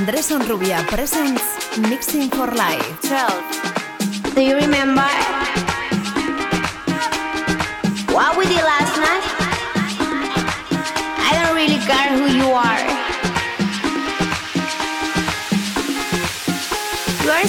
Andrés Onrubia presents Mixing for Life. 12. Do you remember what we did last night? I don't really care who you are. You are a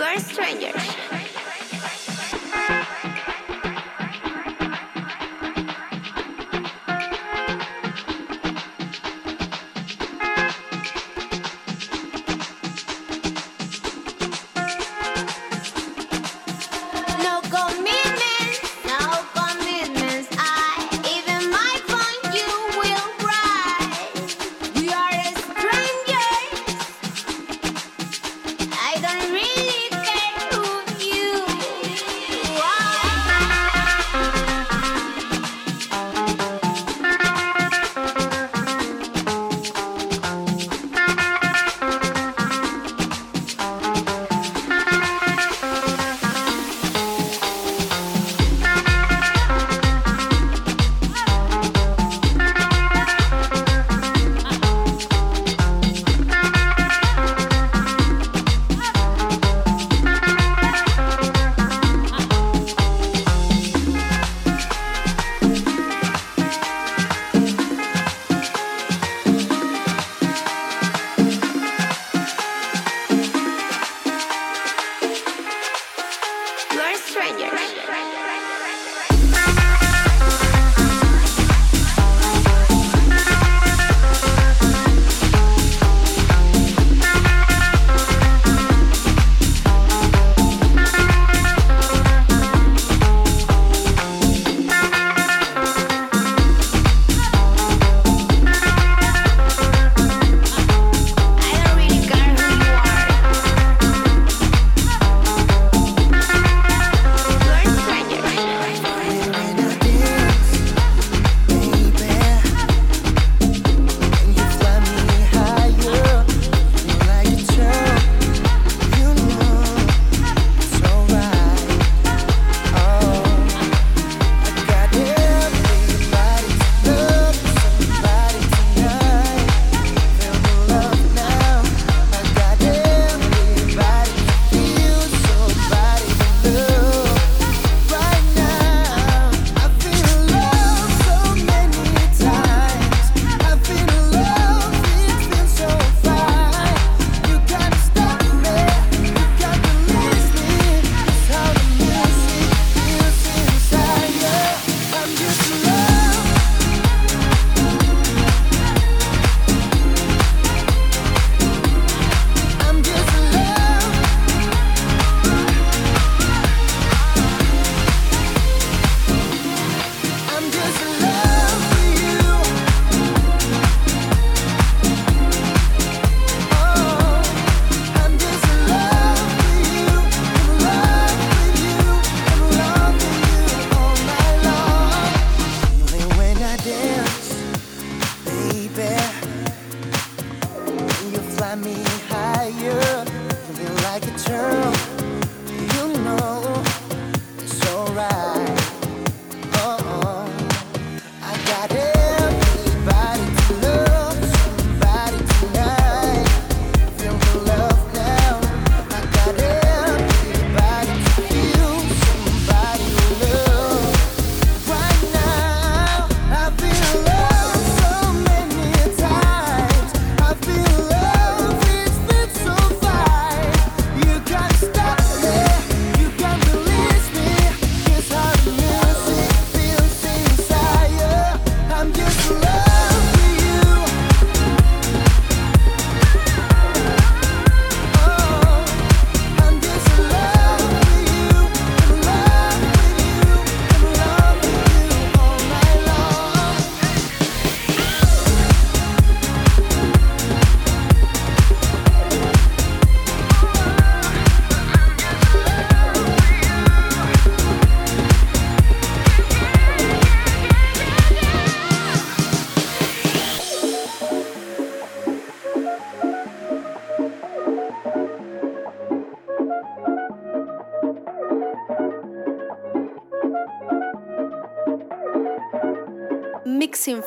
You are a stranger.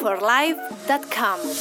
mixingforlife.com.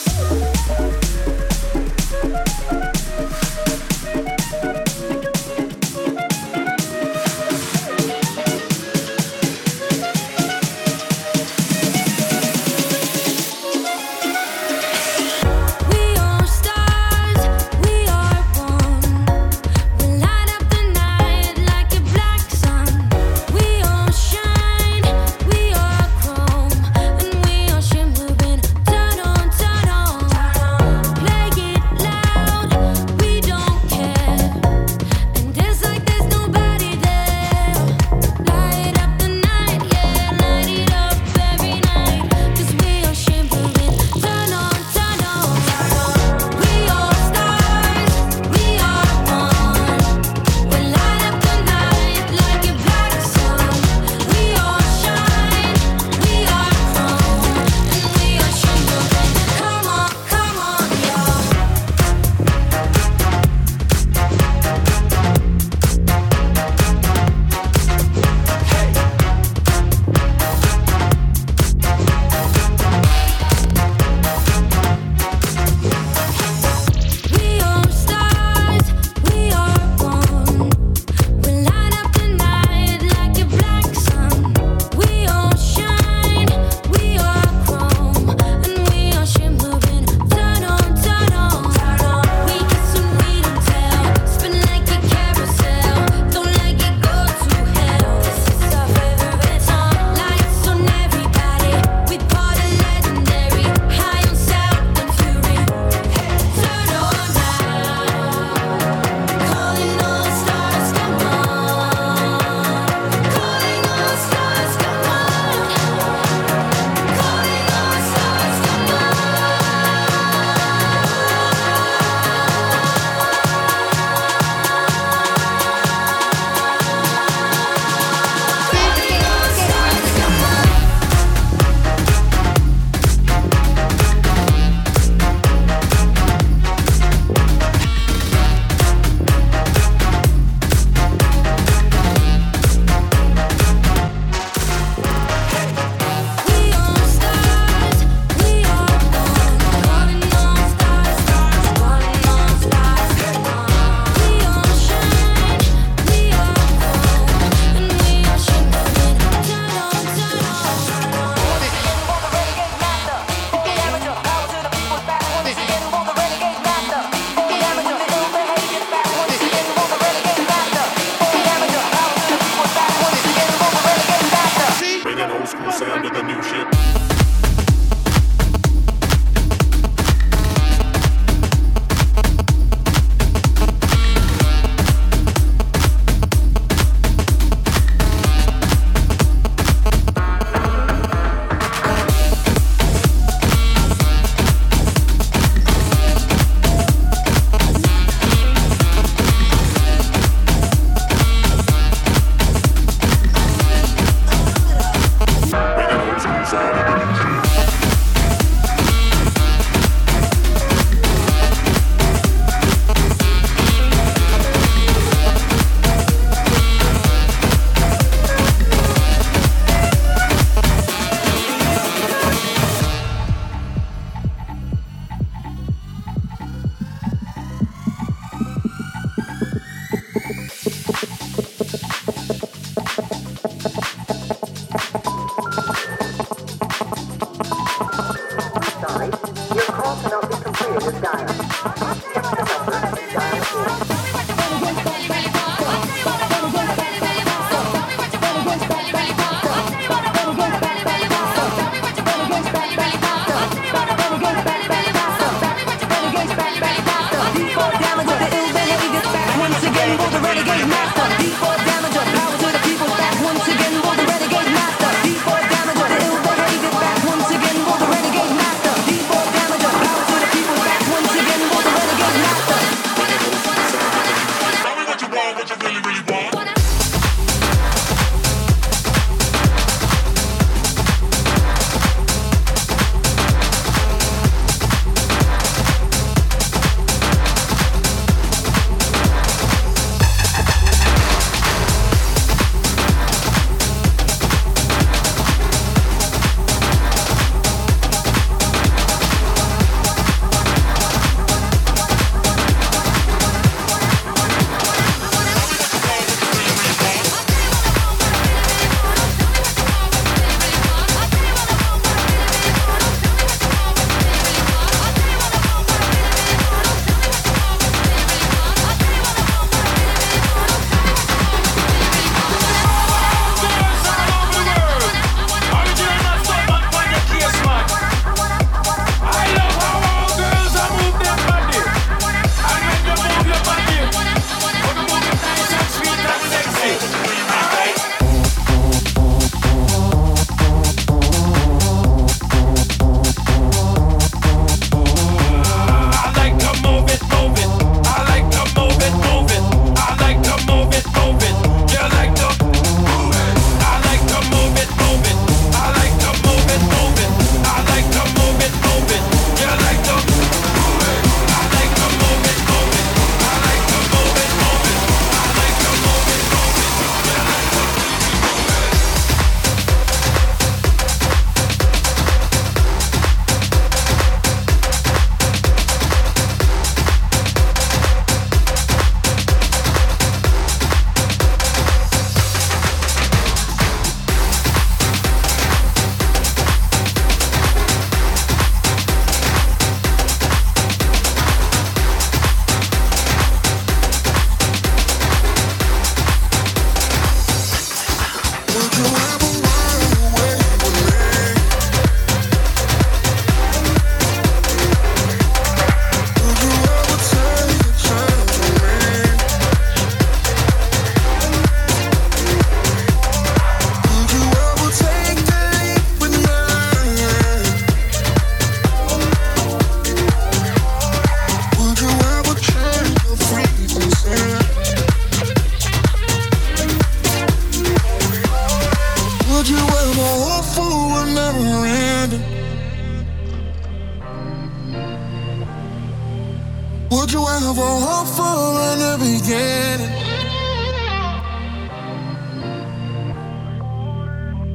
beginning.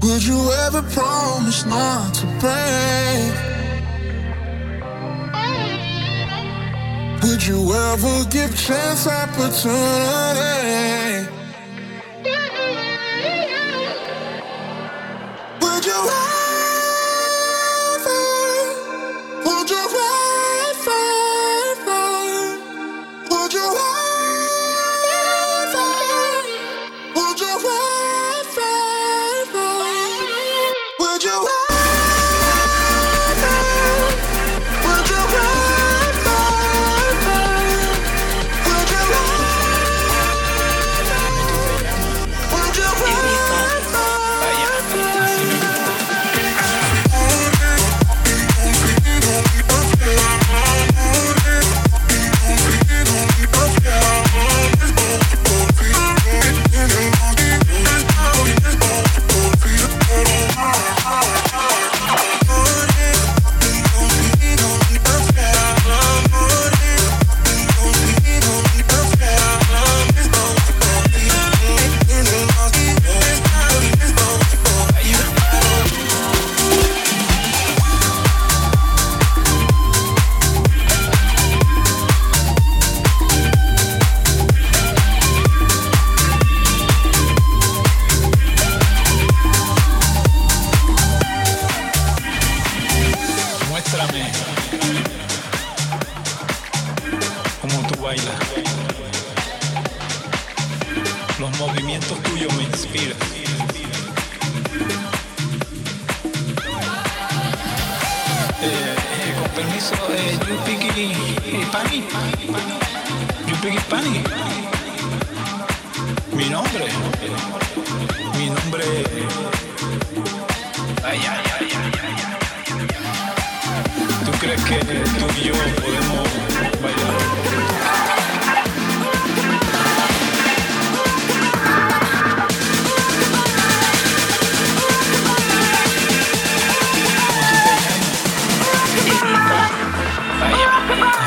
Would you ever promise not to break? Would you ever give chance opportunity? Goodbye.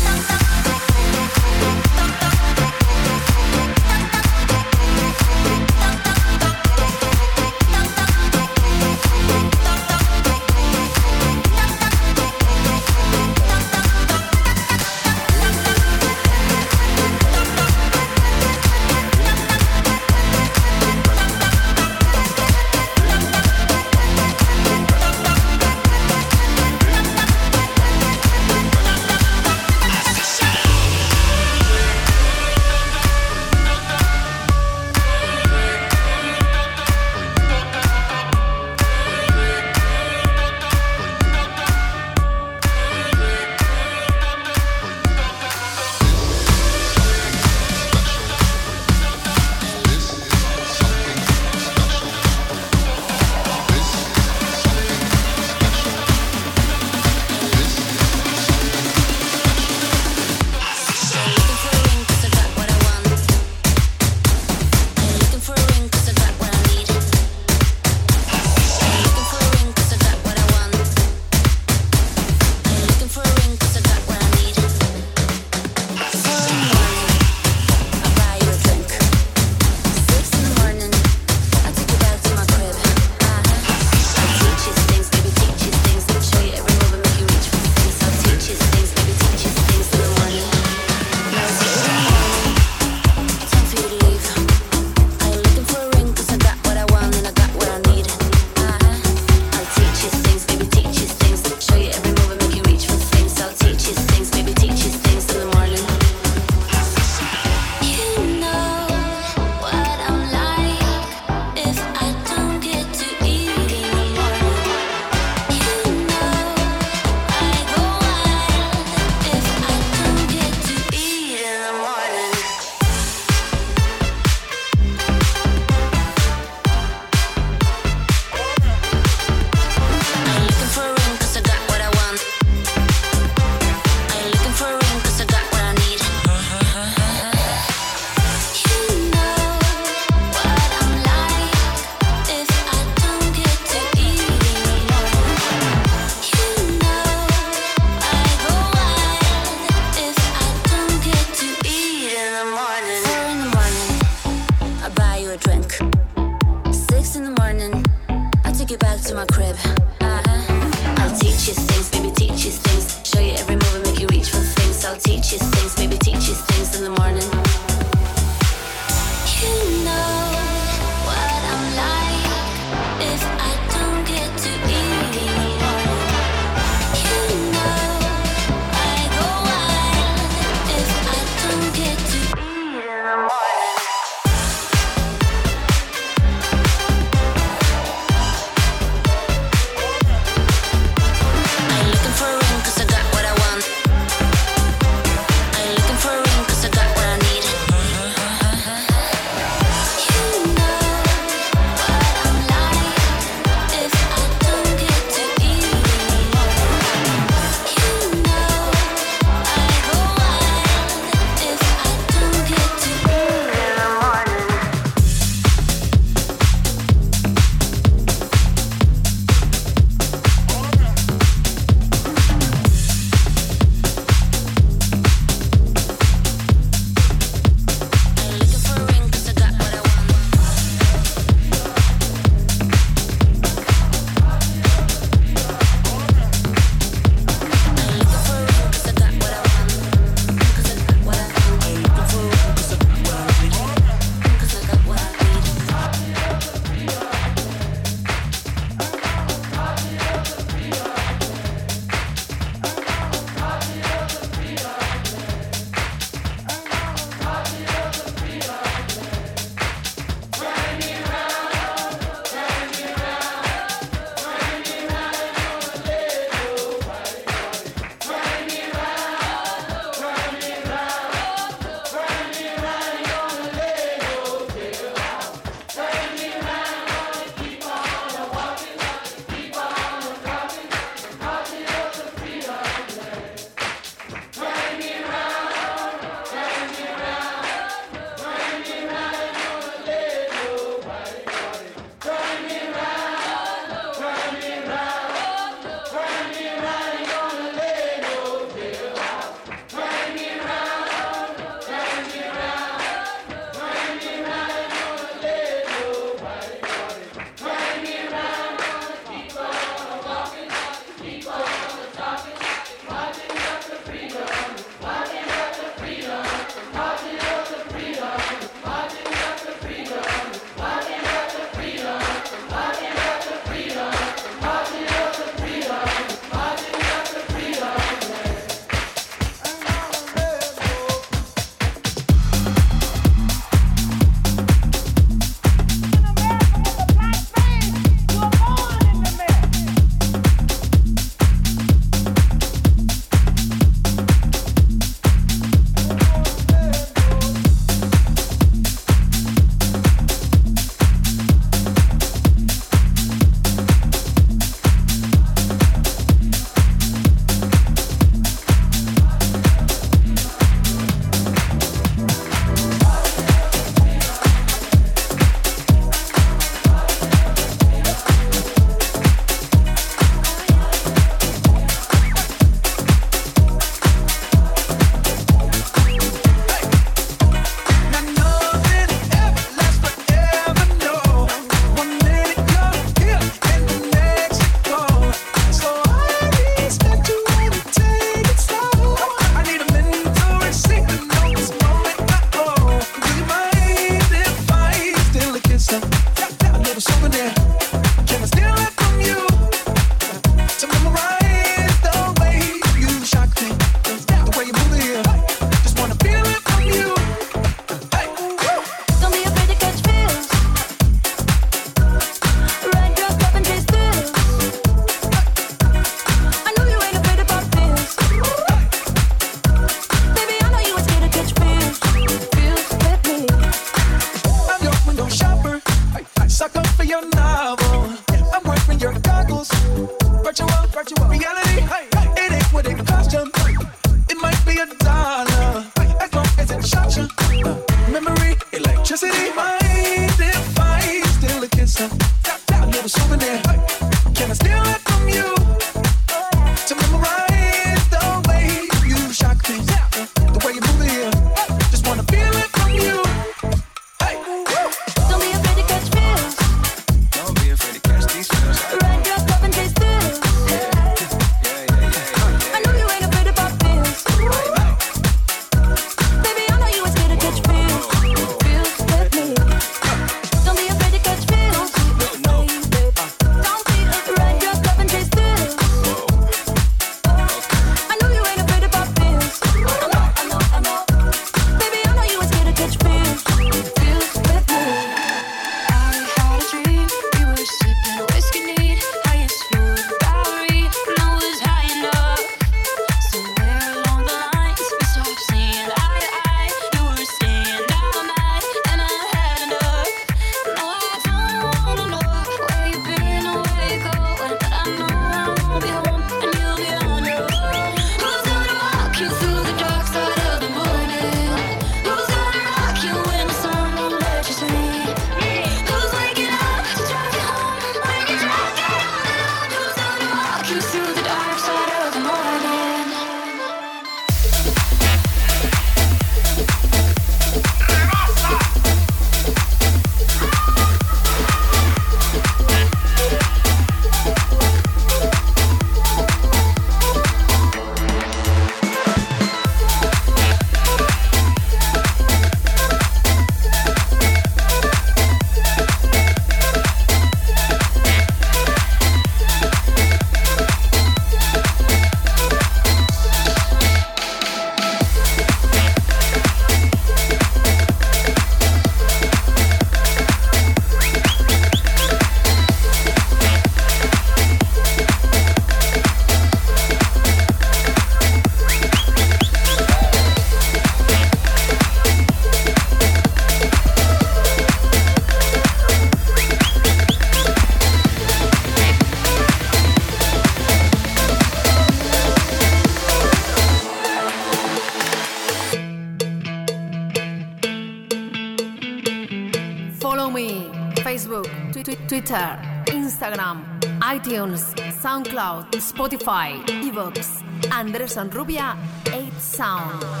Twitter, Instagram, iTunes, SoundCloud, Spotify, Evox, Andrés Rubia 8 Sound.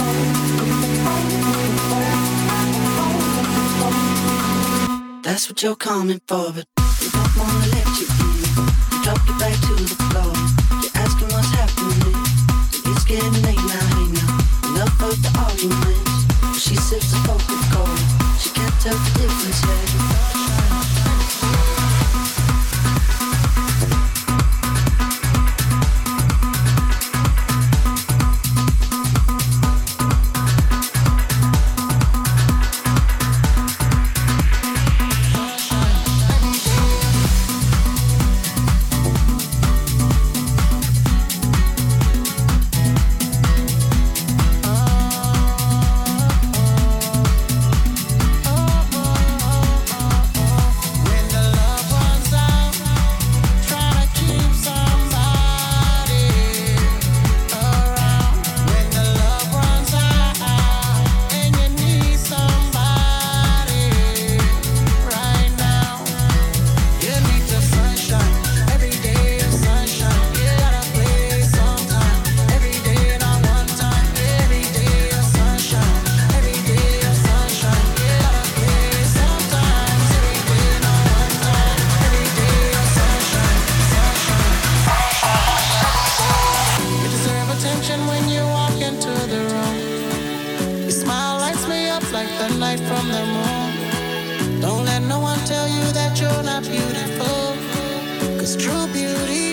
That's what you're coming for, but they don't wanna let you in. You drop your back to the floor. You're asking what's happening. It's getting late now, hey now. Enough of the arguments. She sips the Coca-Cola. She can't tell the difference light from the moon. Don't let no one tell you that you're not beautiful. Cause true beauty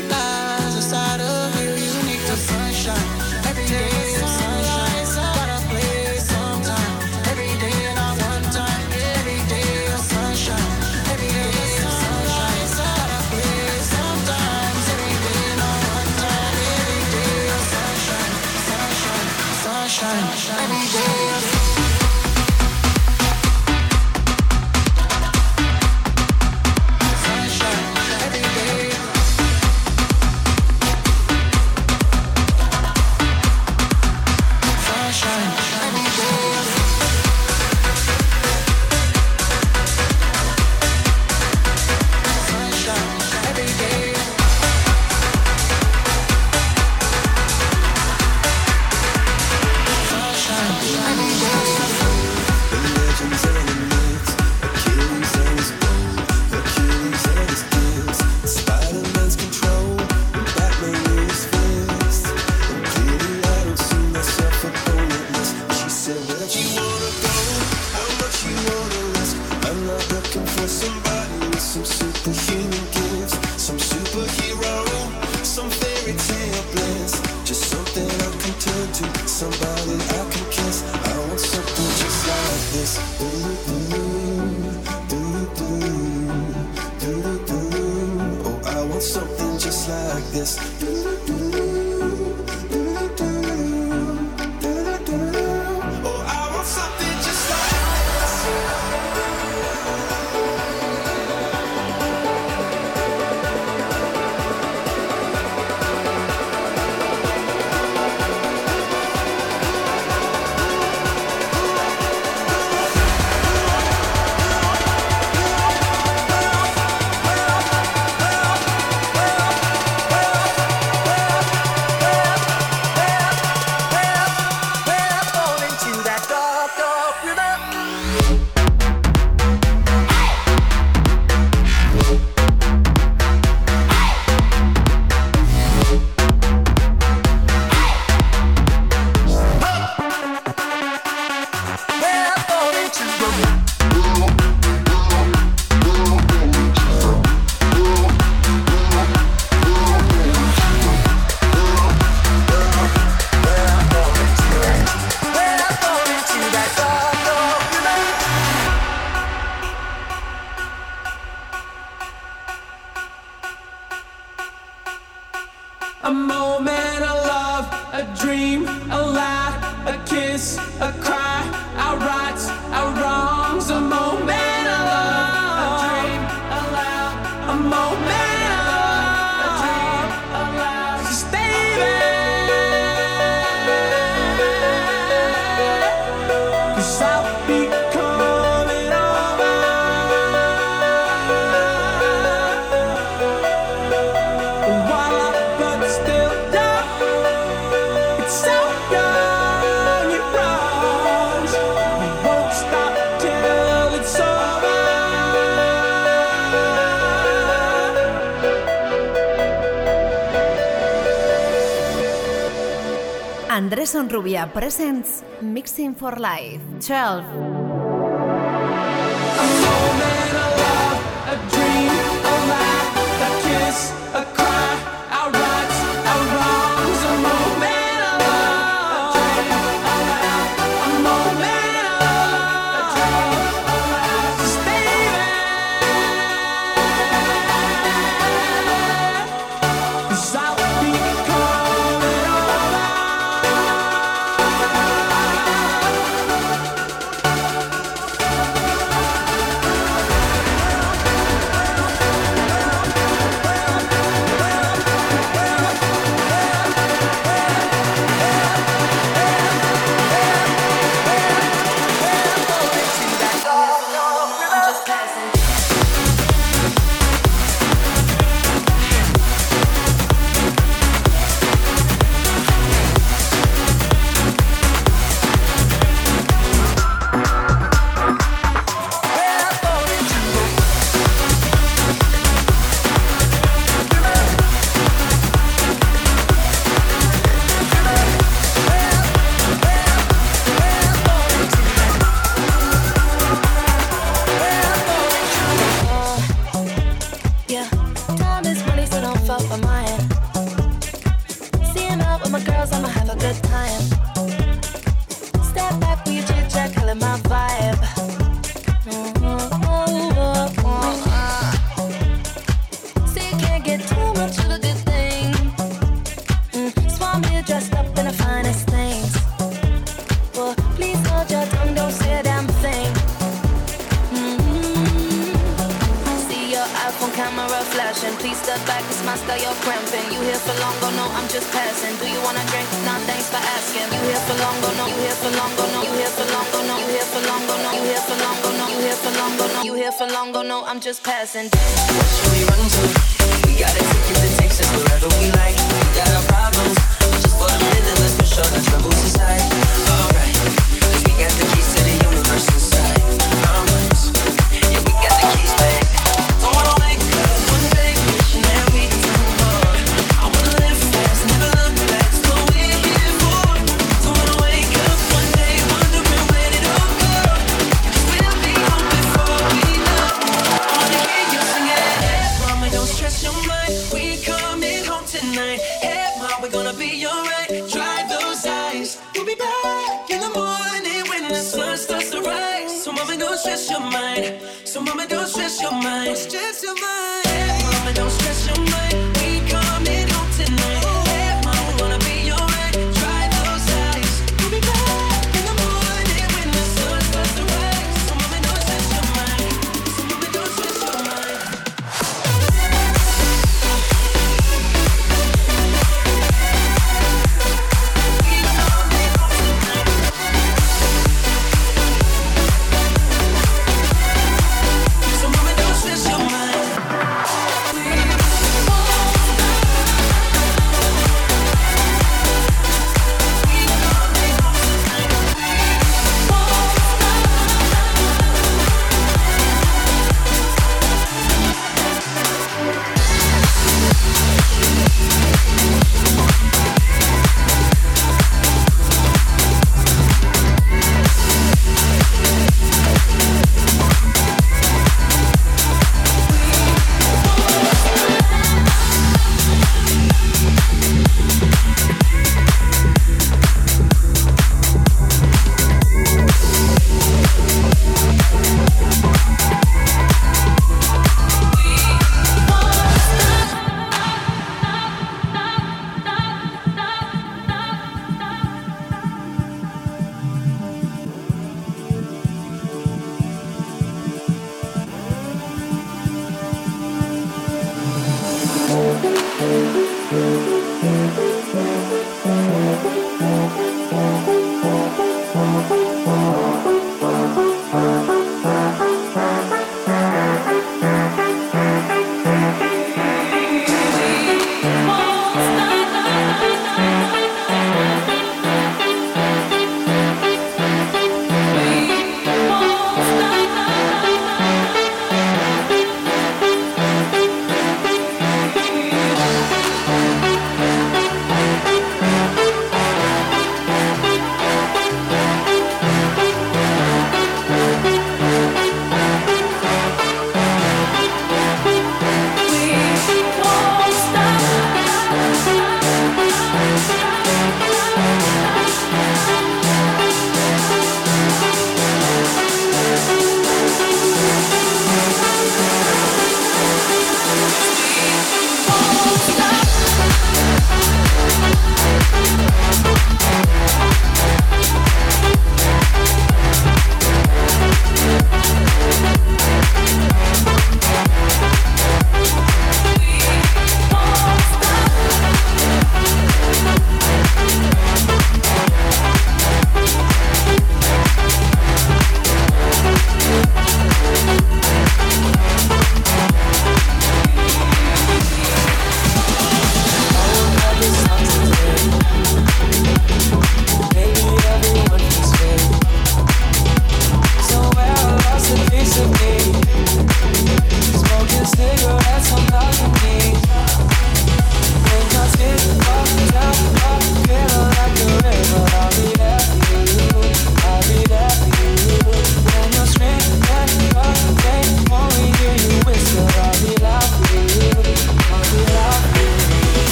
Andrés Onrubia presents Mixing for Life 12.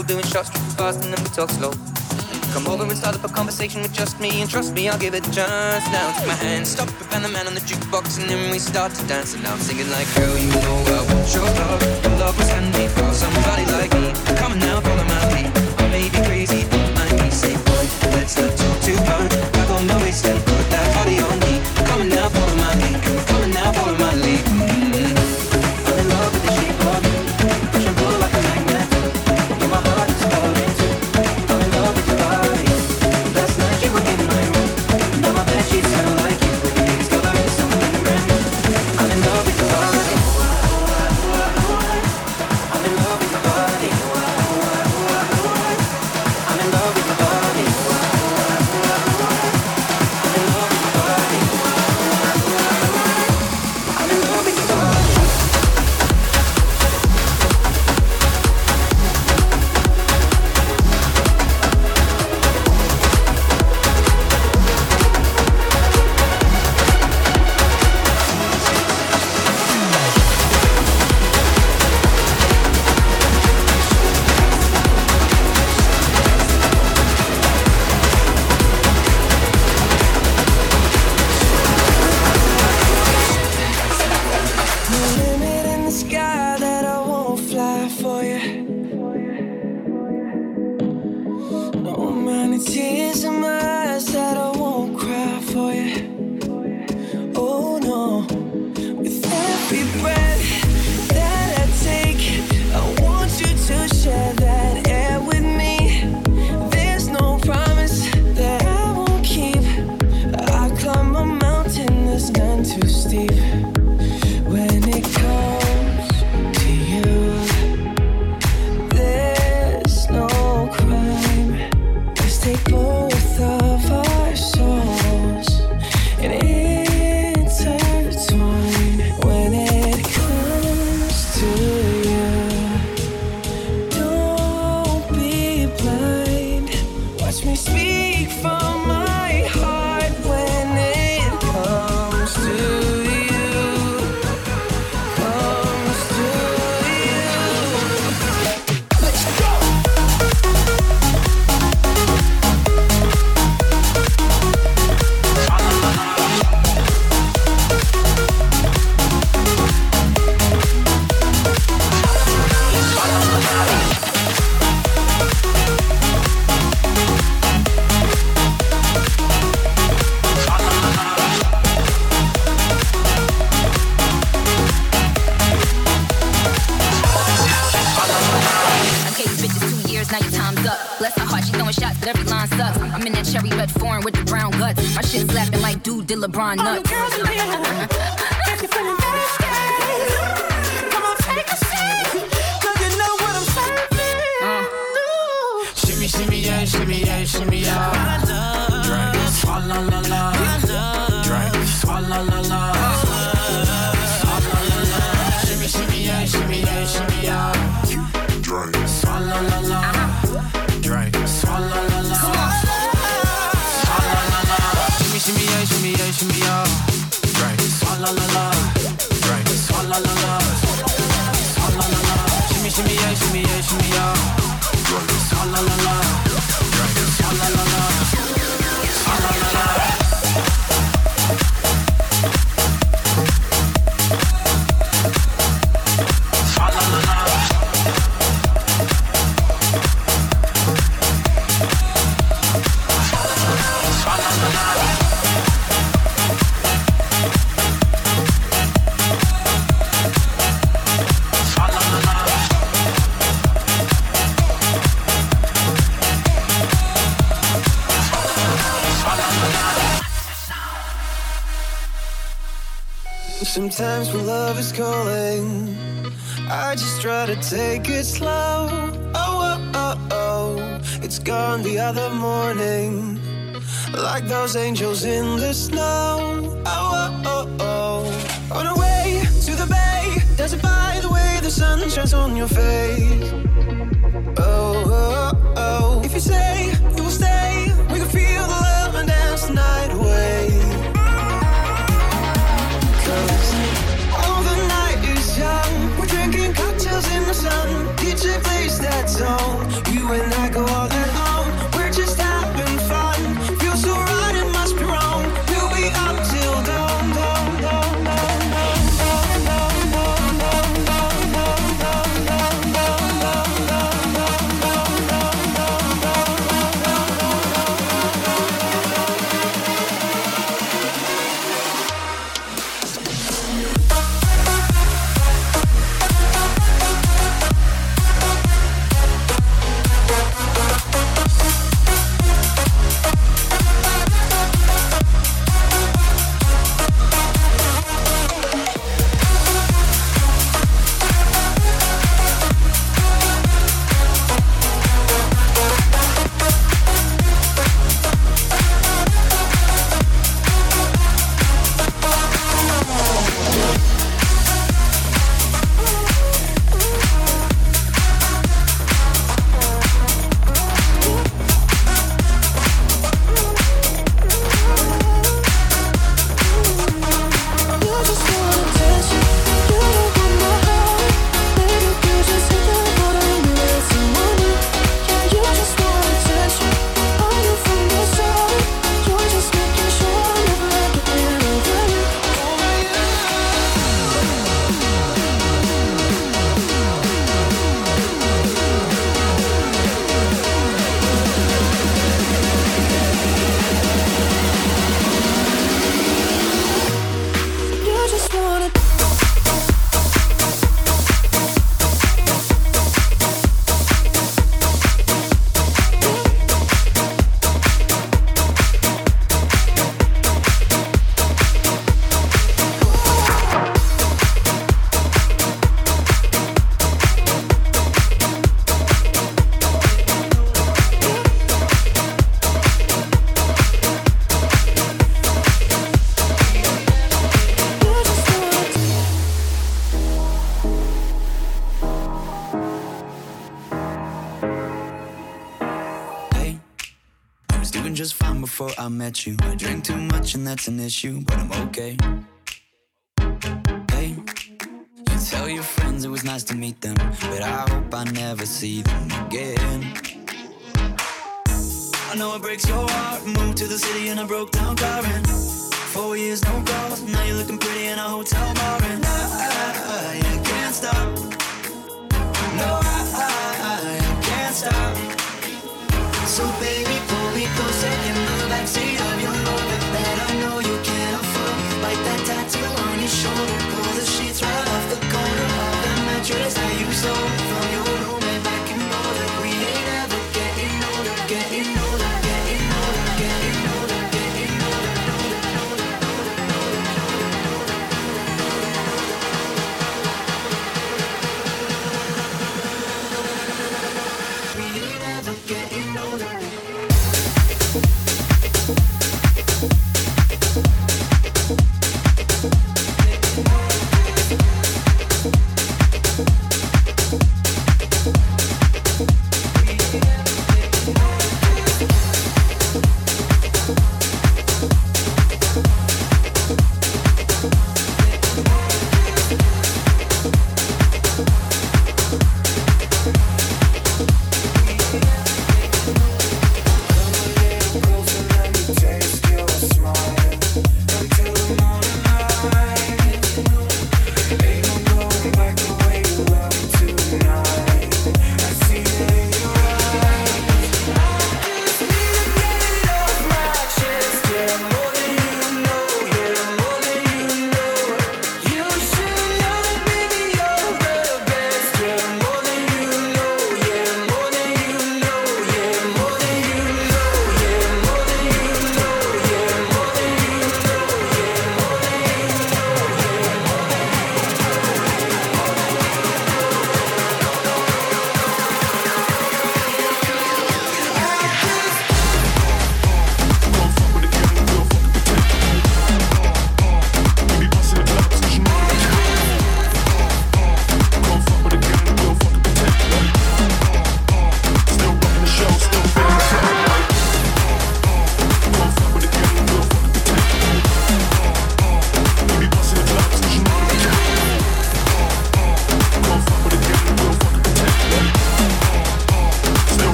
people doing shots too fast and then we talk slow. Come over and start up a conversation with just me, and trust me, I'll give it a chance. Now take my hand, stop Van the Man on the jukebox, and then we start to dance. And now I'm singing like, girl, you know I want your love. Your love was handmade for somebody like me. Come on now, time's up. Bless her heart, she throwing shots, but every line sucks. I'm in that cherry red foreign with the brown guts. My shit slapping like Dray did LeBron nuts. Shimmy, shimmy, yeah, shimmy, yeah, shimmy, yeah. Drink. Swalla la la. Drink. Swalla la la. Yeah, shimmy, yeah. Drink. Swalla la. Drink. Swalla la la. Swalla la la. Shimmy, shimmy, yeah, yeah. Swalla la la. Swalla la la. Sometimes when love is calling, I just try to take it slow. Oh, oh, oh, oh, it's gone the other morning. Like those angels in the snow. Oh, oh, oh, oh. On our way to the bay, dancing by the way the sun shines on your face. Oh, oh, oh. If you say you. I drink too much and that's an issue, but I'm okay. Hey, you tell your friends it was nice to meet them.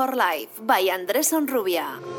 for Life by Andrés Onrubia.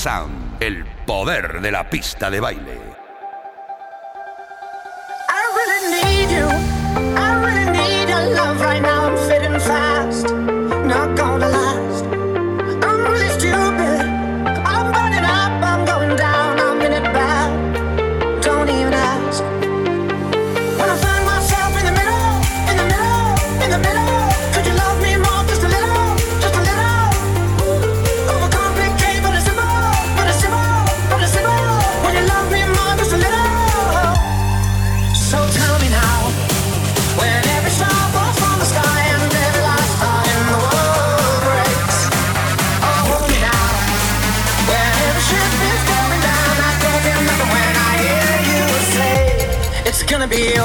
H-Sound, el poder de la pista de baile. Be